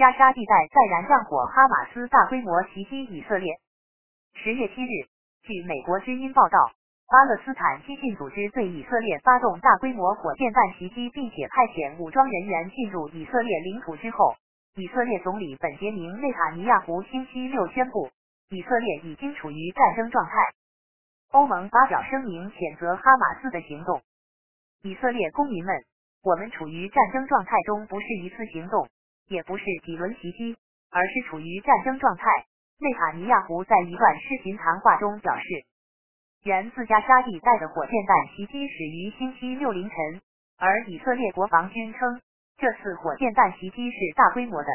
加沙地带再燃战火，哈马斯大规模袭击以色列。十月七日，据美国军音报道，巴勒斯坦激进组织对以色列发动大规模火箭弹袭击，并且派遣武装人员进入以色列领土之后，以色列总理本杰明内塔尼亚胡星期六宣布，以色列已经处于战争状态。欧盟发表声明谴责哈马斯的行动。以色列公民们，我们处于战争状态中，不是一次行动。也不是几轮袭击，而是处于战争状态。内塔尼亚胡在一段视频谈话中表示，原自加沙地带的火箭弹袭击始于星期六凌晨，而以色列国防军称，这次火箭弹袭击是大规模的。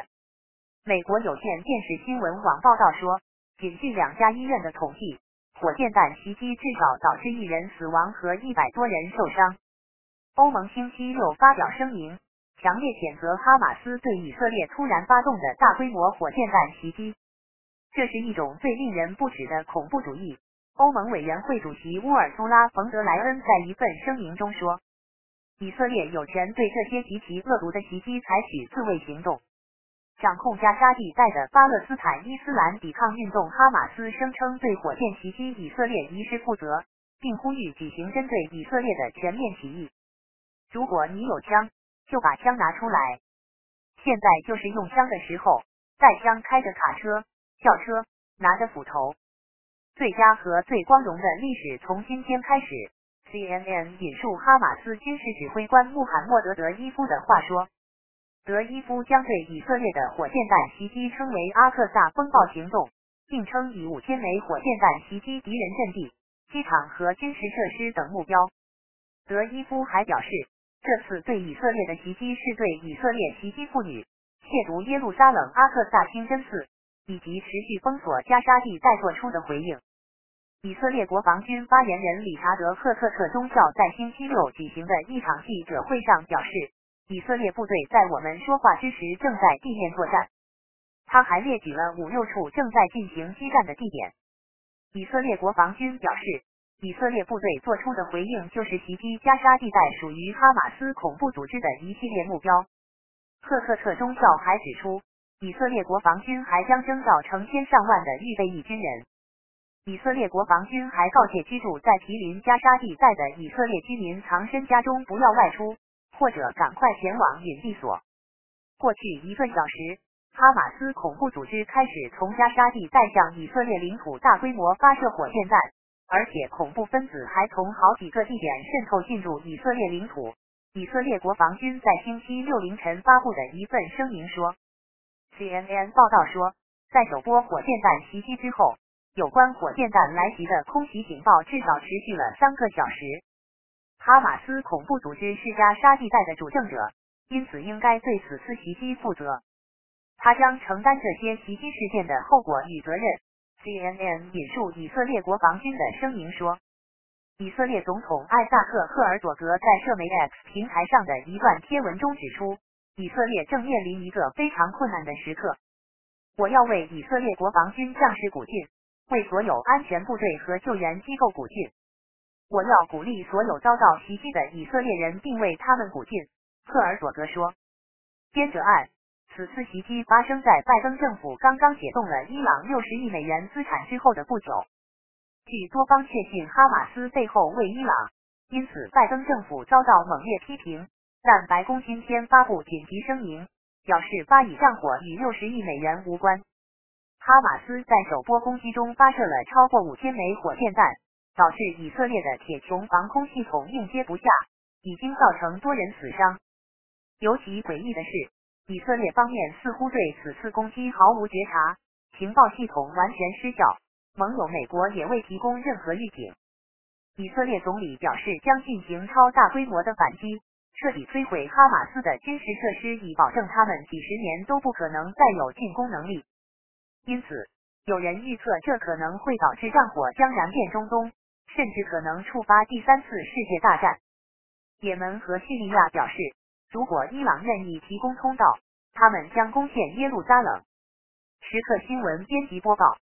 美国有线电视新闻网报道说，仅据两家医院的统计，火箭弹袭击至少导致一人死亡和一百多人受伤。欧盟星期六发表声明。强烈谴责哈马斯对以色列突然发动的大规模火箭弹袭击，这是一种最令人不齿的恐怖主义。欧盟委员会主席乌尔苏拉·冯德莱恩在一份声明中说：“以色列有权对这些极其恶毒的袭击采取自卫行动。”掌控加沙地带的巴勒斯坦伊斯兰抵抗运动哈马斯声称对火箭袭击以色列一事负责，并呼吁举行针对以色列的全面起义。如果你有枪，就把枪拿出来，现在就是用枪的时候。带枪开着卡车、轿车，拿着斧头。最佳和最光荣的历史从今天开始。CNN 引述哈马斯军事指挥官穆罕默德·德伊夫的话说：“德伊夫将对以色列的火箭弹袭击称为阿克萨风暴行动，并称以五千枚火箭弹袭击敌人阵地、机场和军事设施等目标。”德伊夫还表示。这次对以色列的袭击是对以色列袭击妇女、亵渎耶路撒冷阿克萨清真寺以及持续封锁加沙地带做出的回应。以色列国防军发言人理查德·赫特特中校在星期六举行的一场记者会上表示，以色列部队在我们说话之时正在地面作战。他还列举了五六处正在进行激战的地点。以色列国防军表示。以色列部队做出的回应就是袭击加沙地带属于哈马斯恐怖组织的一系列目标。赫克特中校还指出，以色列国防军还将征召成千上万的预备役军人。以色列国防军还告诫居住在毗邻加沙地带的以色列居民藏身家中，不要外出，或者赶快前往隐蔽所。过去一个小时，哈马斯恐怖组织开始从加沙地带向以色列领土大规模发射火箭弹。而且恐怖分子还从好几个地点渗透进入以色列领土。以色列国防军在星期六凌晨发布的一份声明说，CNN 报道说，在首波火箭弹袭击之后，有关火箭弹来袭的空袭警报至少持续了三个小时。哈马斯恐怖组织是加沙地带的主政者，因此应该对此次袭击负责。他将承担这些袭击事件的后果与责任。CNN 引述以色列国防军的声明说，以色列总统艾萨克·赫尔佐格在社媒 X 平台上的一段贴文中指出，以色列正面临一个非常困难的时刻。我要为以色列国防军将士鼓劲，为所有安全部队和救援机构鼓劲。我要鼓励所有遭到袭击的以色列人，并为他们鼓劲。赫尔佐格说。接着按。此次袭击发生在拜登政府刚刚解冻了伊朗六十亿美元资产之后的不久。据多方确信，哈马斯背后为伊朗，因此拜登政府遭到猛烈批评。但白宫今天发布紧急声明，表示巴以战火与六十亿美元无关。哈马斯在首波攻击中发射了超过五千枚火箭弹，导致以色列的铁穹防空系统应接不暇，已经造成多人死伤。尤其诡异的是。以色列方面似乎对此次攻击毫无觉察，情报系统完全失效，盟友美国也未提供任何预警。以色列总理表示将进行超大规模的反击，彻底摧毁哈马斯的军事设施，以保证他们几十年都不可能再有进攻能力。因此，有人预测这可能会导致战火将燃遍中东，甚至可能触发第三次世界大战。也门和叙利亚表示。如果伊朗愿意提供通道，他们将攻陷耶路撒冷。时刻新闻编辑播报。